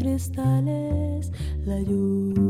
Cristales, la lluvia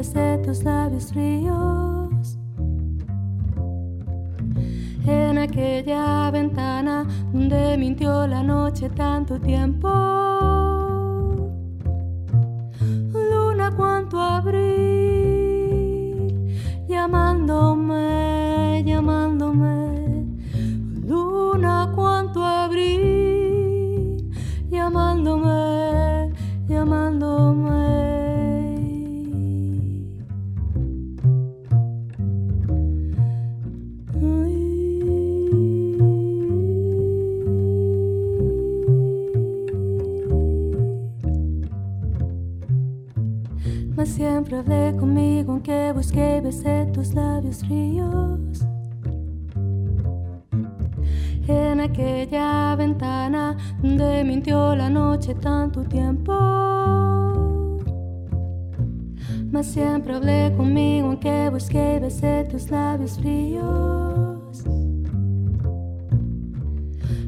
besé tus labios fríos. En aquella ventana donde mintió la noche tanto tiempo. Luna, cuánto abril, siempre hablé conmigo aunque busqué y besé tus labios fríos en aquella ventana donde mintió la noche tanto tiempo. Mas siempre hablé conmigo aunque busqué y besé tus labios fríos.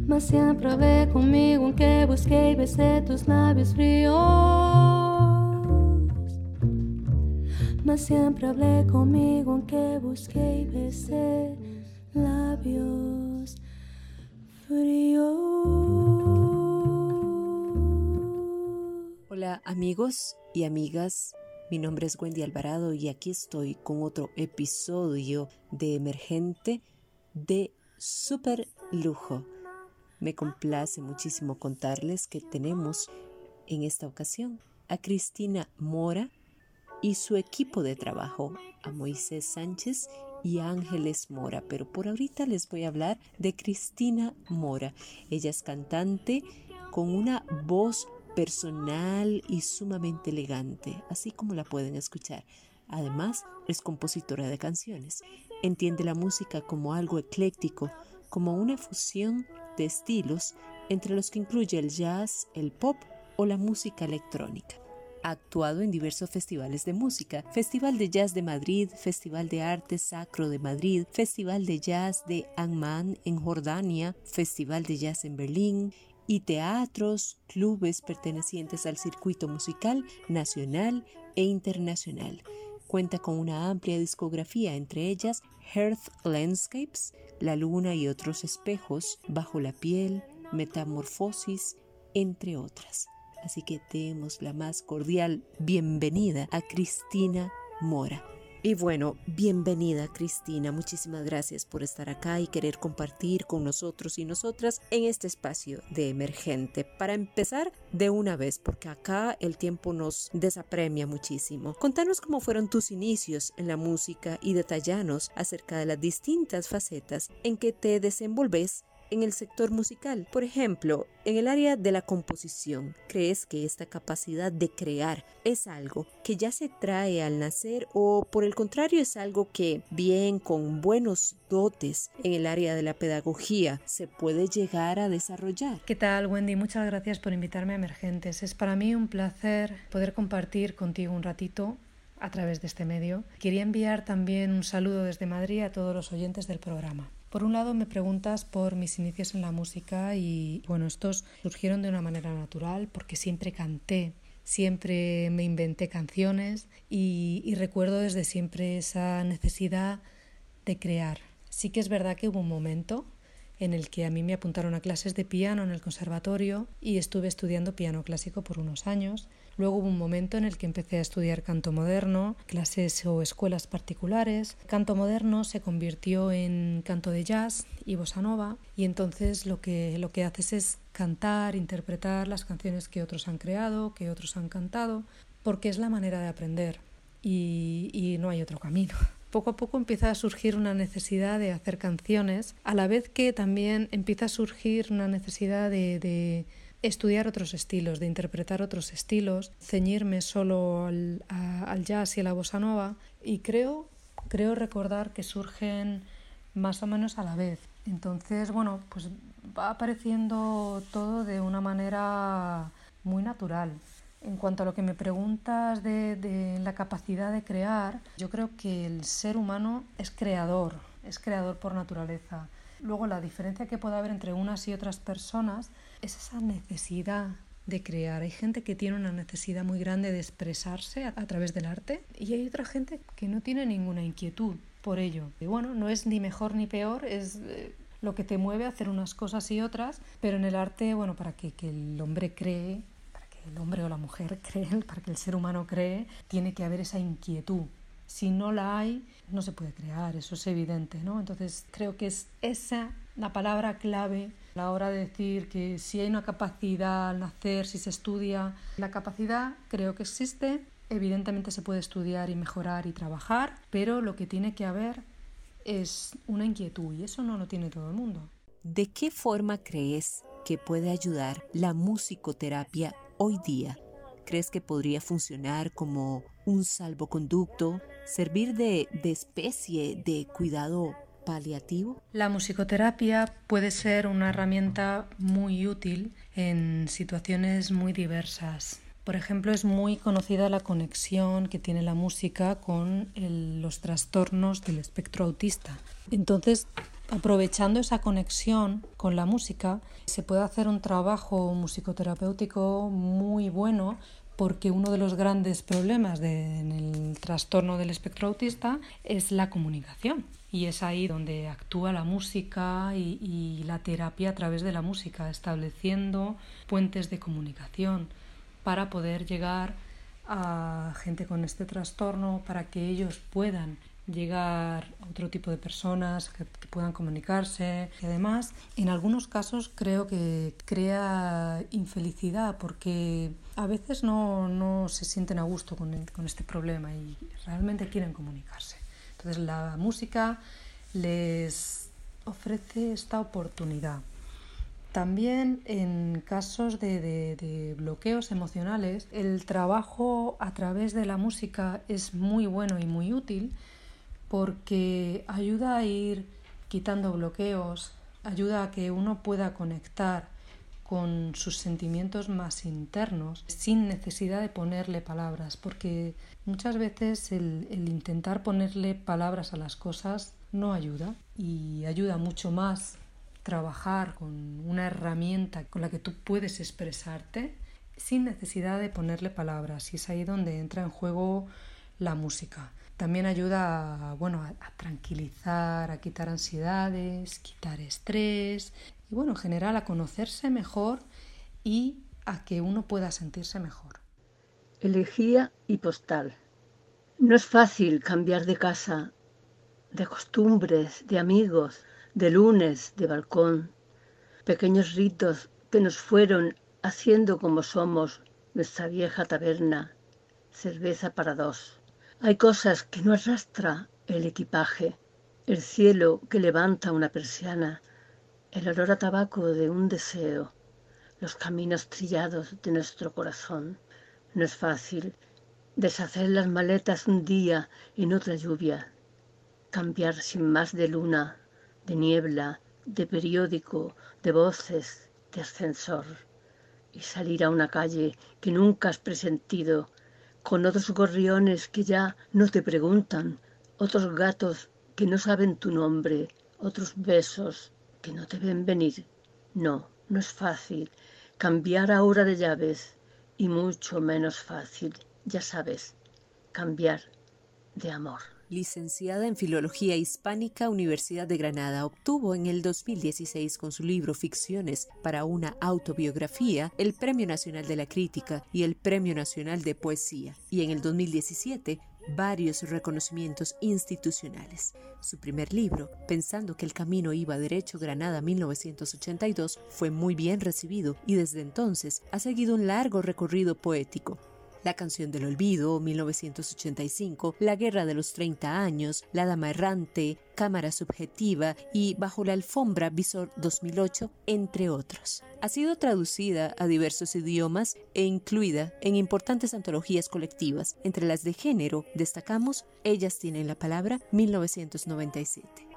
Mas siempre hablé conmigo aunque busqué y besé tus labios fríos. Mas siempre hablé conmigo aunque busqué y besé labios Hola amigos y amigas, mi nombre es Wendy Alvarado y aquí estoy con otro episodio de Emergente de super lujo. Me complace muchísimo contarles que tenemos en esta ocasión a Cristina Mora y su equipo de trabajo, a Moisés Sánchez y Ángeles Mora, pero por ahorita les voy a hablar de Cristina Mora. Ella es cantante con una voz personal y sumamente elegante, así como la pueden escuchar. Además, es compositora de canciones. Entiende la música como algo ecléctico, como una fusión de estilos entre los que incluye el jazz, el pop o la música electrónica. Ha actuado en diversos festivales de música, Festival de Jazz de Madrid, Festival de Arte Sacro de Madrid, Festival de Jazz de Amman en Jordania, Festival de Jazz en Berlín y teatros, clubes pertenecientes al circuito musical nacional e internacional. Cuenta con una amplia discografía, entre ellas Earth Landscapes, La Luna y otros espejos, Bajo la piel, Metamorfosis, entre otras. Así que demos la más cordial bienvenida a Cristina Mora. Y bueno, bienvenida Cristina, muchísimas gracias por estar acá y querer compartir con nosotros y nosotras en este espacio de emergente. Para empezar de una vez, porque acá el tiempo nos desapremia muchísimo. Contanos cómo fueron tus inicios en la música y detallanos acerca de las distintas facetas en que te desenvolves en el sector musical. Por ejemplo, en el área de la composición, ¿crees que esta capacidad de crear es algo que ya se trae al nacer o por el contrario es algo que bien con buenos dotes en el área de la pedagogía se puede llegar a desarrollar? ¿Qué tal, Wendy? Muchas gracias por invitarme a Emergentes. Es para mí un placer poder compartir contigo un ratito a través de este medio. Quería enviar también un saludo desde Madrid a todos los oyentes del programa. Por un lado me preguntas por mis inicios en la música y bueno, estos surgieron de una manera natural porque siempre canté, siempre me inventé canciones y, recuerdo desde siempre esa necesidad de crear. Sí que es verdad que hubo un momento en el que a mí me apuntaron a clases de piano en el conservatorio y estuve estudiando piano clásico por unos años. Luego hubo un momento en el que empecé a estudiar canto moderno, clases o escuelas particulares. Canto moderno se convirtió en canto de jazz y bossa nova y entonces lo que, lo que haces es cantar, interpretar las canciones que otros han creado, que otros han cantado, porque es la manera de aprender y, y no hay otro camino poco a poco empieza a surgir una necesidad de hacer canciones, a la vez que también empieza a surgir una necesidad de, de estudiar otros estilos, de interpretar otros estilos, ceñirme solo al, al, jazz y a la bossa nova y creo, creo recordar que surgen más o menos a la vez. Entonces, bueno, pues va apareciendo todo de una manera muy natural. En cuanto a lo que me preguntas de, de la capacidad de crear, yo creo que el ser humano es creador, es creador por naturaleza. Luego la diferencia que puede haber entre unas y otras personas es esa necesidad de crear. Hay gente que tiene una necesidad muy grande de expresarse a, través del arte y hay otra gente que no tiene ninguna inquietud por ello. Y bueno, no es ni mejor ni peor, es eh, lo que te mueve a hacer unas cosas y otras, pero en el arte, bueno, para que, que el hombre cree, el hombre o la mujer cree, para que el ser humano cree, tiene que haber esa inquietud. Si no la hay, no se puede crear, eso es evidente, ¿no? Entonces creo que es esa la palabra clave a la hora de decir que si hay una capacidad al nacer, si se estudia, la capacidad creo que existe, evidentemente se puede estudiar y mejorar y trabajar, pero lo que tiene que haber es una inquietud y eso no lo tiene todo el mundo. ¿De qué forma crees que puede ayudar la musicoterapia hoy día? ¿Crees que podría funcionar como un salvoconducto, servir de, especie de cuidado paliativo? La musicoterapia puede ser una herramienta muy útil en situaciones muy diversas. Por ejemplo, es muy conocida la conexión que tiene la música con los trastornos del espectro autista. Entonces, aprovechando esa conexión con la música, se puede hacer un trabajo musicoterapéutico muy bueno porque uno de los grandes problemas en el trastorno del espectro autista es la comunicación. Y es ahí donde actúa la música y, y la terapia a través de la música, estableciendo puentes de comunicación para poder llegar a gente con este trastorno, para que ellos puedan llegar a otro tipo de personas que, que, puedan comunicarse. Y además, en algunos casos creo que crea infelicidad porque a veces no, no se sienten a gusto con, con este problema y realmente quieren comunicarse. Entonces la música les ofrece esta oportunidad. También en casos de, de, de, bloqueos emocionales, el trabajo a través de la música es muy bueno y muy útil porque ayuda a ir quitando bloqueos, ayuda a que uno pueda conectar con sus sentimientos más internos sin necesidad de ponerle palabras, porque muchas veces el, intentar ponerle palabras a las cosas no ayuda y ayuda mucho más trabajar con una herramienta con la que tú puedes expresarte sin necesidad de ponerle palabras y es ahí donde entra en juego la música. También ayuda a, bueno, a, tranquilizar, a quitar ansiedades, quitar estrés y bueno, en general a conocerse mejor y a que uno pueda sentirse mejor. Elegía y postal. No es fácil cambiar de casa, de costumbres, de amigos, de lunes, de balcón, pequeños ritos que nos fueron haciendo como somos nuestra vieja taberna, cerveza para dos. Hay cosas que no arrastra el equipaje, el cielo que levanta una persiana, el olor a tabaco de un deseo, los caminos trillados de nuestro corazón. No es fácil deshacer las maletas un día en otra lluvia, cambiar sin más de luna, de niebla, de periódico, de voces, de ascensor, y salir a una calle que nunca has presentido, con otros gorriones que ya no te preguntan, otros gatos que no saben tu nombre, otros besos que no te ven venir. No, no es fácil cambiar ahora de llaves y mucho menos fácil, ya sabes, cambiar de amor licenciada en Filología Hispánica, Universidad de Granada, obtuvo en el 2016 con su libro Ficciones para una autobiografía el Premio Nacional de la Crítica y el Premio Nacional de Poesía, y en el 2017 varios reconocimientos institucionales. Su primer libro, Pensando que el camino iba derecho Granada 1982, fue muy bien recibido y desde entonces ha seguido un largo recorrido poético, la canción del olvido, 1985, La guerra de los 30 años, La dama errante, Cámara subjetiva y Bajo la alfombra Visor 2008, entre otros. Ha sido traducida a diversos idiomas e incluida en importantes antologías colectivas, entre las de género destacamos Ellas tienen la palabra 1997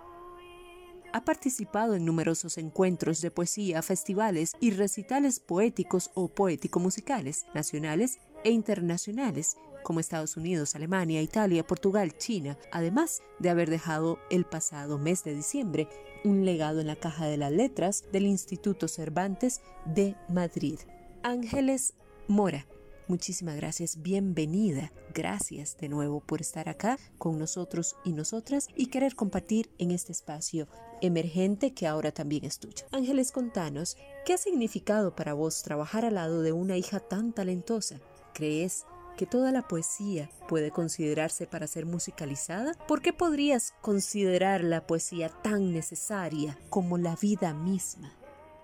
ha participado en numerosos encuentros de poesía, festivales y recitales poéticos o poético-musicales, nacionales e internacionales como Estados Unidos, Alemania, Italia, Portugal, China, además de haber dejado el pasado mes de diciembre un legado en la caja de las letras del Instituto Cervantes de Madrid. Ángeles Mora, muchísimas gracias, bienvenida, gracias de nuevo por estar acá con nosotros y nosotras y querer compartir en este espacio emergente que ahora también es tuyo. Ángeles, contanos, ¿qué ha significado para vos trabajar al lado de una hija tan talentosa? ¿Crees que toda la poesía puede considerarse para ser musicalizada? ¿Por qué podrías considerar la poesía tan necesaria como la vida misma?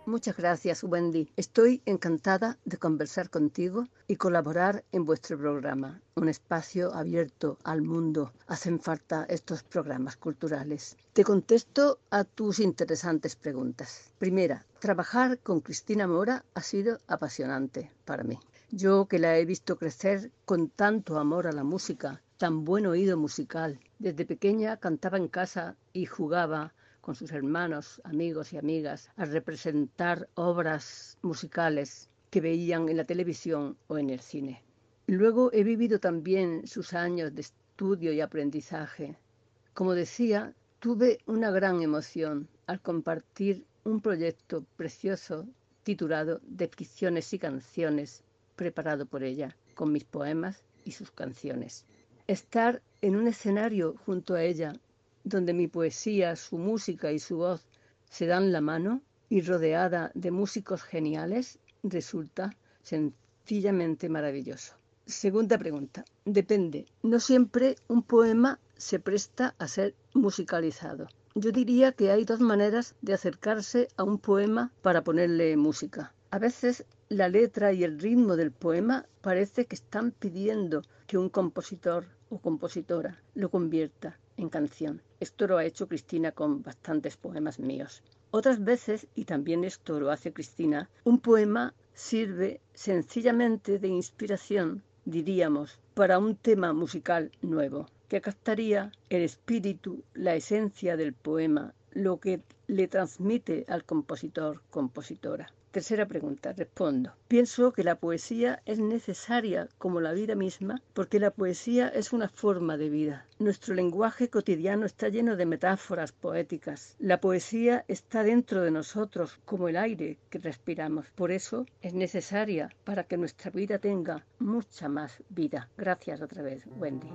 Muchas gracias, Wendy. Estoy encantada de conversar contigo y colaborar en vuestro programa, un espacio abierto al mundo. Hacen falta estos programas culturales. Te contesto a tus interesantes preguntas. Primera, trabajar con Cristina Mora ha sido apasionante para mí. Yo que la he visto crecer con tanto amor a la música, tan buen oído musical. Desde pequeña cantaba en casa y jugaba con sus hermanos, amigos y amigas a representar obras musicales que veían en la televisión o en el cine. Luego he vivido también sus años de estudio y aprendizaje. Como decía, tuve una gran emoción al compartir un proyecto precioso titulado Descripciones y canciones preparado por ella, con mis poemas y sus canciones. Estar en un escenario junto a ella, donde mi poesía, su música y su voz se dan la mano y rodeada de músicos geniales, resulta sencillamente maravilloso. Segunda pregunta. Depende. No siempre un poema se presta a ser musicalizado. Yo diría que hay dos maneras de acercarse a un poema para ponerle música. A veces la letra y el ritmo del poema parece que están pidiendo que un compositor o compositora lo convierta en canción. Esto lo ha hecho Cristina con bastantes poemas míos. Otras veces, y también esto lo hace Cristina, un poema sirve sencillamente de inspiración, diríamos, para un tema musical nuevo, que captaría el espíritu, la esencia del poema, lo que le transmite al compositor, compositora. Tercera pregunta, respondo. Pienso que la poesía es necesaria como la vida misma porque la poesía es una forma de vida. Nuestro lenguaje cotidiano está lleno de metáforas poéticas. La poesía está dentro de nosotros como el aire que respiramos. Por eso es necesaria para que nuestra vida tenga mucha más vida. Gracias otra vez, Wendy.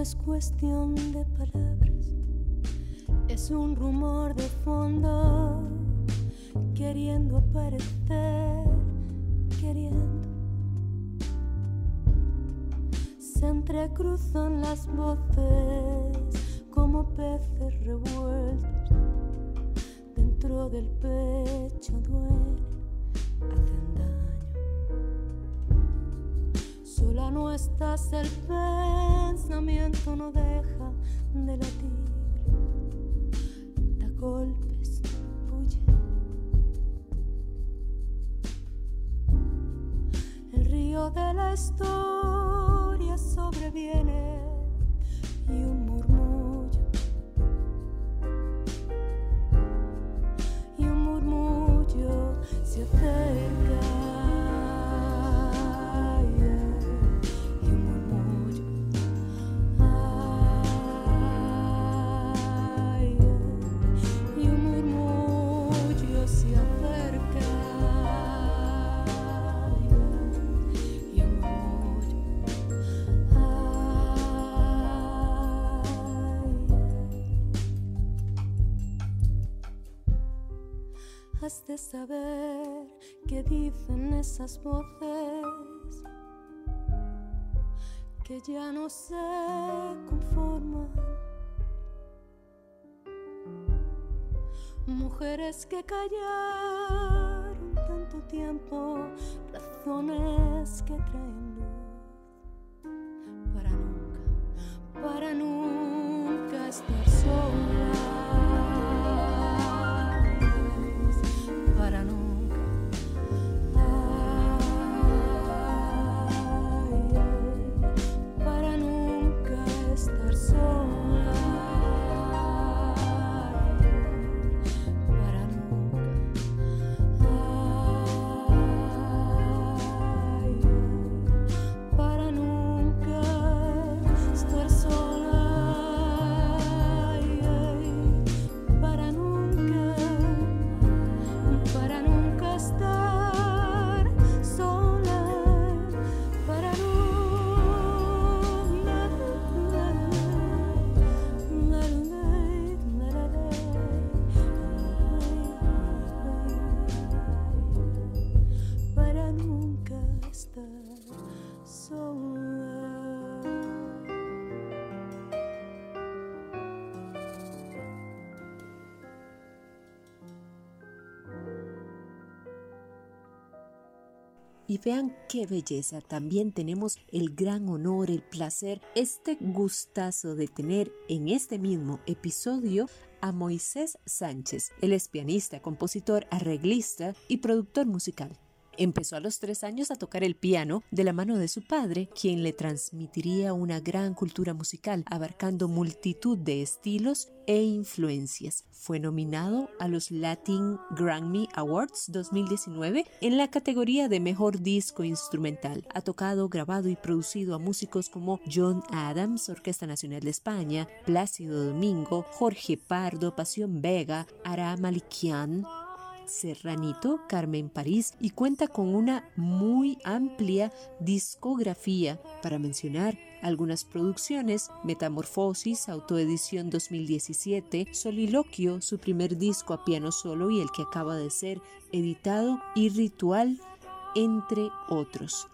Es cuestión de palabras, es un rumor de fondo queriendo aparecer queriendo. Se entrecruzan las voces como peces revueltos dentro del pecho duele, Sola no estás, el pensamiento no deja de latir, da golpes, huye. El río de la historia sobreviene y un murmullo y un murmullo se acerca. De saber qué dicen esas voces que ya no se conforman. Mujeres que callaron tanto tiempo, razones que traen Y vean qué belleza, también tenemos el gran honor, el placer, este gustazo de tener en este mismo episodio a Moisés Sánchez. Él es pianista, compositor, arreglista y productor musical. Empezó a los tres años a tocar el piano de la mano de su padre, quien le transmitiría una gran cultura musical, abarcando multitud de estilos e influencias. Fue nominado a los Latin Grammy Awards 2019 en la categoría de Mejor Disco Instrumental. Ha tocado, grabado y producido a músicos como John Adams, Orquesta Nacional de España, Plácido Domingo, Jorge Pardo, Pasión Vega, Ara Malikian, Serranito, Carmen París y cuenta con una muy amplia discografía para mencionar algunas producciones, Metamorfosis, Autoedición 2017, Soliloquio, su primer disco a piano solo y el que acaba de ser editado, y Ritual, entre otros.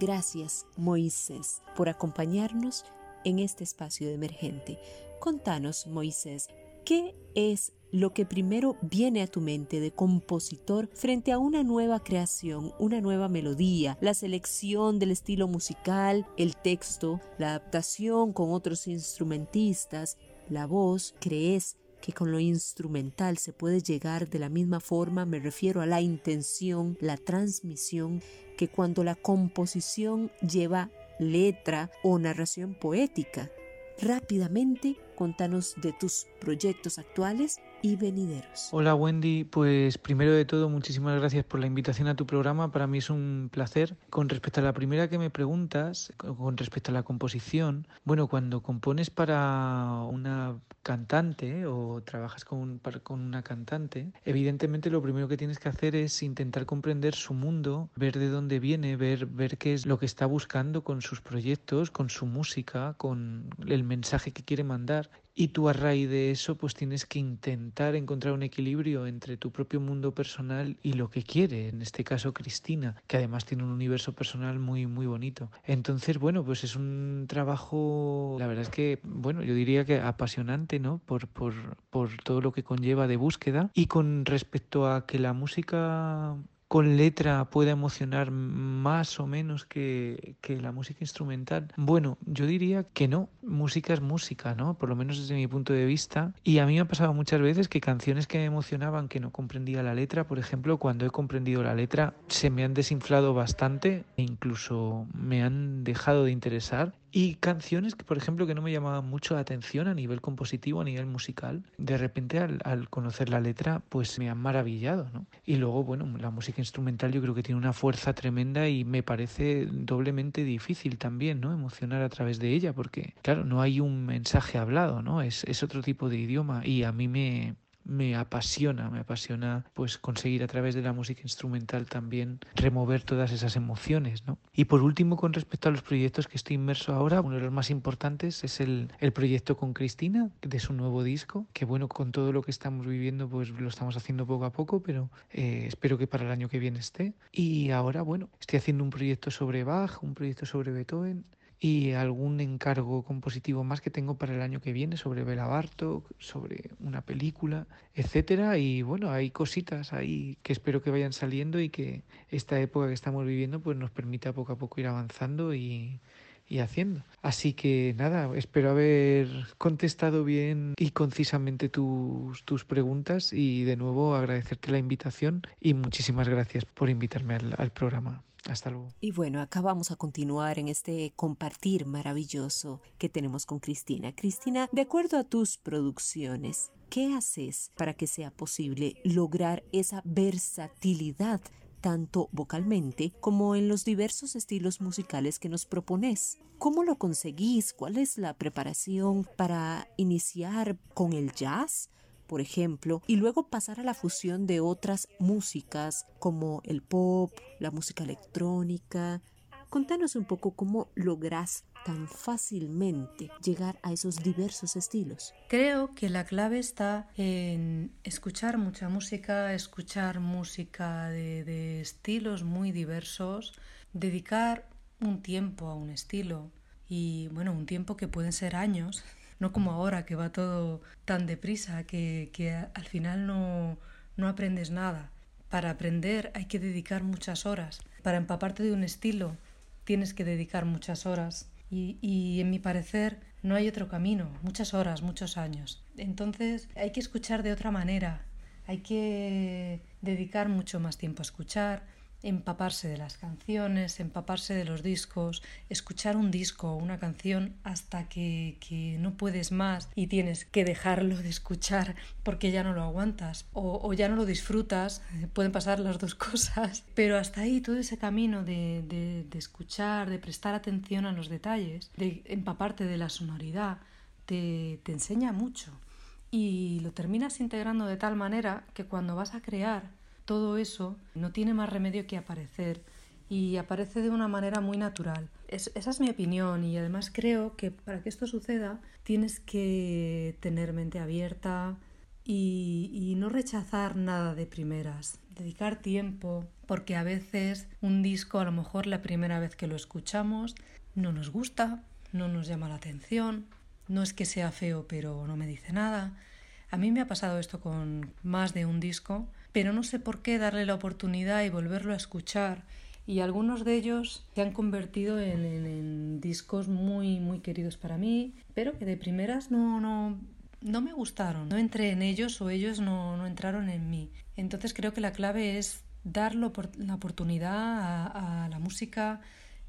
Gracias, Moisés, por acompañarnos en este espacio de emergente. Contanos, Moisés, ¿qué es lo que primero viene a tu mente de compositor frente a una nueva creación, una nueva melodía, la selección del estilo musical, el texto, la adaptación con otros instrumentistas, la voz, crees que con lo instrumental se puede llegar de la misma forma, me refiero a la intención, la transmisión, que cuando la composición lleva letra o narración poética. Rápidamente, contanos de tus proyectos actuales y venideros. Hola Wendy, pues primero de todo muchísimas gracias por la invitación a tu programa, para mí es un placer. Con respecto a la primera que me preguntas, con respecto a la composición, bueno, cuando compones para una cantante o trabajas con, con una cantante, evidentemente lo primero que tienes que hacer es intentar comprender su mundo, ver de dónde viene, ver, ver qué es lo que está buscando con sus proyectos, con su música, con el mensaje que quiere mandar y tú a raíz de eso pues tienes que intentar encontrar un equilibrio entre tu propio mundo personal y lo que quiere, en este caso Cristina, que además tiene un universo personal muy muy bonito. Entonces, bueno, pues es un trabajo, la verdad es que, bueno, yo diría que apasionante, ¿no? Por, por, por todo lo que conlleva de búsqueda y con respecto a que la música con letra pueda emocionar más o menos que, que, la música instrumental? Bueno, yo diría que no. Música es música, ¿no? Por lo menos desde mi punto de vista. Y a mí me ha pasado muchas veces que canciones que me emocionaban que no comprendía la letra, por ejemplo, cuando he comprendido la letra, se me han desinflado bastante e incluso me han dejado de interesar. Y canciones que, por ejemplo, que no me llamaban mucho la atención a nivel compositivo, a nivel musical, de repente al, al conocer la letra, pues me han maravillado, ¿no? Y luego, bueno, la música instrumental yo creo que tiene una fuerza tremenda y me parece doblemente difícil también, ¿no? Emocionar a través de ella, porque, claro, no hay un mensaje hablado, ¿no? Es, es otro tipo de idioma y a mí me, me apasiona, me apasiona pues conseguir a través de la música instrumental también remover todas esas emociones, ¿no? Y por último, con respecto a los proyectos que estoy inmerso ahora, uno de los más importantes es el, el proyecto con Cristina, de su nuevo disco, que bueno, con todo lo que estamos viviendo, pues lo estamos haciendo poco a poco, pero eh, espero que para el año que viene esté. Y ahora, bueno, estoy haciendo un proyecto sobre Bach, un proyecto sobre Beethoven, y algún encargo compositivo más que tengo para el año que viene sobre Bela Bartok, sobre una película, etcétera y bueno, hay cositas ahí que espero que vayan saliendo y que esta época que estamos viviendo pues nos permita poco a poco ir avanzando y, y haciendo. Así que nada, espero haber contestado bien y concisamente tus, tus preguntas y de nuevo agradecerte la invitación y muchísimas gracias por invitarme al, al programa. Hasta luego. Y bueno, acá vamos a continuar en este compartir maravilloso que tenemos con Cristina. Cristina, de acuerdo a tus producciones, ¿qué haces para que sea posible lograr esa versatilidad tanto vocalmente como en los diversos estilos musicales que nos propones. ¿Cómo lo conseguís? ¿Cuál es la preparación para iniciar con el jazz? Por ejemplo, y luego pasar a la fusión de otras músicas como el pop, la música electrónica. Contanos un poco cómo logras tan fácilmente llegar a esos diversos estilos. Creo que la clave está en escuchar mucha música, escuchar música de, de estilos muy diversos, dedicar un tiempo a un estilo y bueno, un tiempo que pueden ser años no como ahora que va todo tan deprisa que, que al final no, no aprendes nada. Para aprender hay que dedicar muchas horas. Para empaparte de un estilo tienes que dedicar muchas horas. Y, y, en mi parecer no hay otro camino, muchas horas, muchos años. Entonces hay que escuchar de otra manera, hay que dedicar mucho más tiempo a escuchar, empaparse de las canciones, empaparse de los discos, escuchar un disco o una canción hasta que, que, no puedes más y tienes que dejarlo de escuchar porque ya no lo aguantas o, ya no lo disfrutas, pueden pasar las dos cosas, pero hasta ahí todo ese camino de, de, de escuchar, de prestar atención a los detalles, de empaparte de la sonoridad, te, te enseña mucho y lo terminas integrando de tal manera que cuando vas a crear todo eso no tiene más remedio que aparecer y aparece de una manera muy natural. Es, esa es mi opinión y además creo que para que esto suceda tienes que tener mente abierta y no rechazar nada de primeras, dedicar tiempo, porque a veces un disco a lo mejor la primera vez que lo escuchamos no nos gusta, no nos llama la atención, no es que sea feo pero no me dice nada. A mí me ha pasado esto con más de un disco pero no sé por qué darle la oportunidad y volverlo a escuchar. Y algunos de ellos se han convertido en, en, discos muy, muy queridos para mí, pero que de primeras no, no, no me gustaron. No entré en ellos o ellos no, no entraron en mí. Entonces creo que la clave es dar la oportunidad a la música,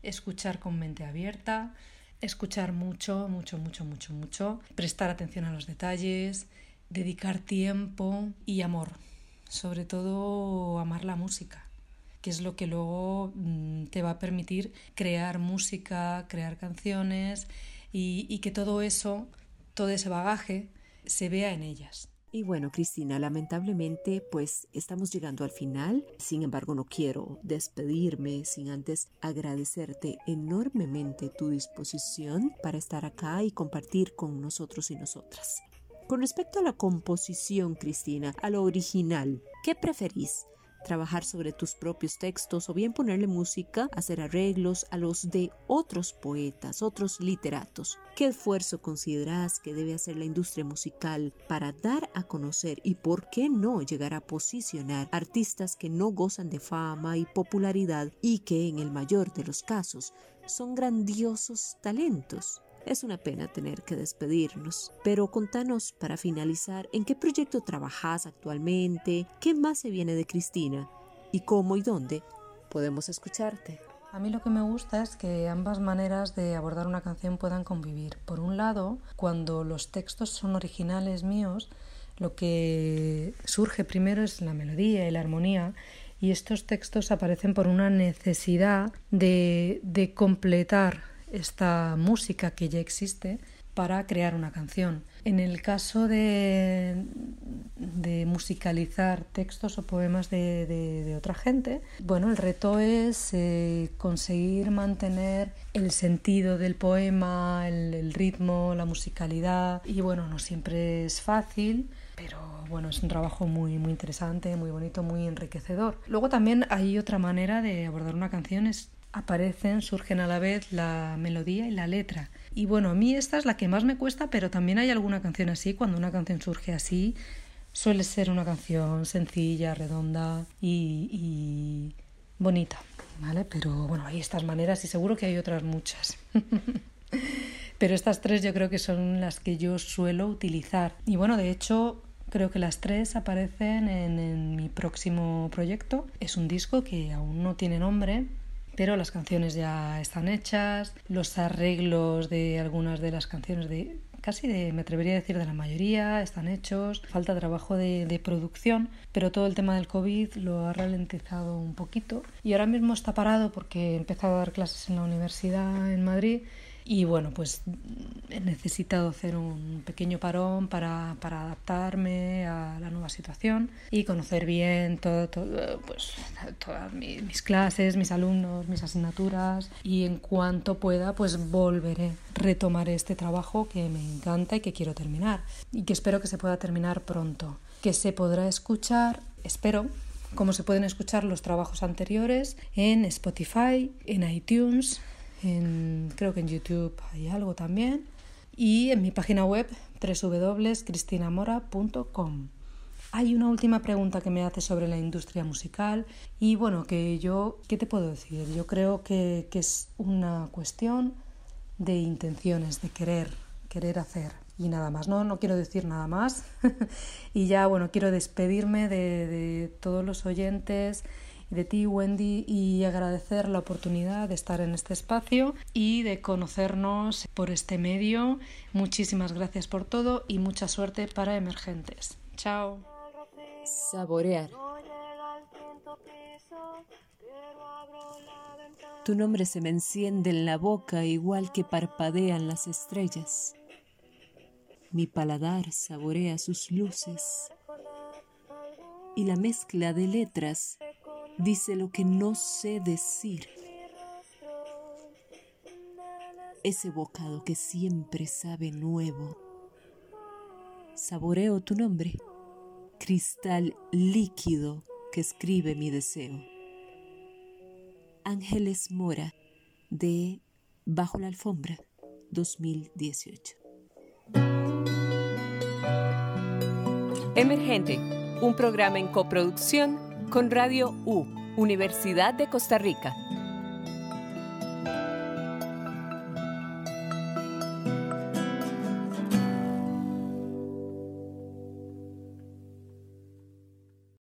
escuchar con mente abierta, escuchar mucho, mucho, mucho, mucho, mucho, prestar atención a los detalles, dedicar tiempo y amor sobre todo amar la música, que es lo que luego mm, te va a permitir crear música, crear canciones y, y que todo eso, todo ese bagaje, se vea en ellas. Y bueno, Cristina, lamentablemente pues estamos llegando al final. Sin embargo, no quiero despedirme sin antes agradecerte enormemente tu disposición para estar acá y compartir con nosotros y nosotras. Con respecto a la composición, Cristina, a lo original, ¿qué preferís? trabajar sobre tus propios textos o bien ponerle música, hacer arreglos a los de otros poetas, otros literatos. ¿Qué esfuerzo consideras que debe hacer la industria musical para dar a conocer y por qué no llegar a posicionar artistas que no gozan de fama y popularidad y que en el mayor de los casos son grandiosos talentos? Es una pena tener que despedirnos, pero contanos para finalizar en qué proyecto trabajas actualmente, qué más se viene de Cristina y cómo y dónde podemos escucharte. A mí lo que me gusta es que ambas maneras de abordar una canción puedan convivir. Por un lado, cuando los textos son originales míos, lo que surge primero es la melodía y la armonía y estos textos aparecen por una necesidad de, de completar esta música que ya existe para crear una canción. En el caso de, de musicalizar textos o poemas de, otra gente, bueno, el reto es eh, conseguir mantener el sentido del poema, el, ritmo, la musicalidad y bueno, no siempre es fácil, pero bueno, es un trabajo muy, muy interesante, muy bonito, muy enriquecedor. Luego también hay otra manera de abordar una canción, es aparecen, surgen a la vez la melodía y la letra. Y bueno, a mí esta es la que más me cuesta, pero también hay alguna canción así. Cuando una canción surge así, suele ser una canción sencilla, redonda y, bonita, ¿vale? Pero bueno, hay estas maneras y seguro que hay otras muchas. pero estas tres yo creo que son las que yo suelo utilizar. Y bueno, de hecho, Creo que las tres aparecen en, en, mi próximo proyecto. Es un disco que aún no tiene nombre, pero las canciones ya están hechas, los arreglos de algunas de las canciones de casi de, me atrevería a decir, de la mayoría, están hechos, falta trabajo de, de, producción, pero todo el tema del COVID lo ha ralentizado un poquito. Y ahora mismo está parado porque he empezado a dar clases en la universidad en Madrid y bueno, pues he necesitado hacer un pequeño parón para, para adaptarme a la nueva situación y conocer bien todo, pues, todas mis clases, mis alumnos, mis asignaturas y en cuanto pueda pues volveré, retomaré este trabajo que me encanta y que quiero terminar y que espero que se pueda terminar pronto, que se podrá escuchar, espero, como se pueden escuchar los trabajos anteriores en Spotify, en iTunes, creo que en YouTube hay algo también, y en mi página web www.cristinamora.com. Hay una última pregunta que me hace sobre la industria musical y bueno, que yo, ¿qué te puedo decir? Yo creo que, que es una cuestión de intenciones, de querer, querer hacer y nada más. No, no quiero decir nada más y ya bueno, quiero despedirme de, de todos los oyentes de ti, Wendy, y agradecer la oportunidad de estar en este espacio y de conocernos por este medio. Muchísimas gracias por todo y mucha suerte para emergentes. Chao. Saborear. Tu nombre se me enciende en la boca igual que parpadean las estrellas. Mi paladar saborea sus luces y la mezcla de letras dice lo que no sé decir. Ese bocado que siempre sabe nuevo. Saboreo tu nombre, cristal líquido que escribe mi deseo. Ángeles Mora, de Bajo la Alfombra, 2018. Emergente, un programa en coproducción con Radio U, Universidad de Costa Rica.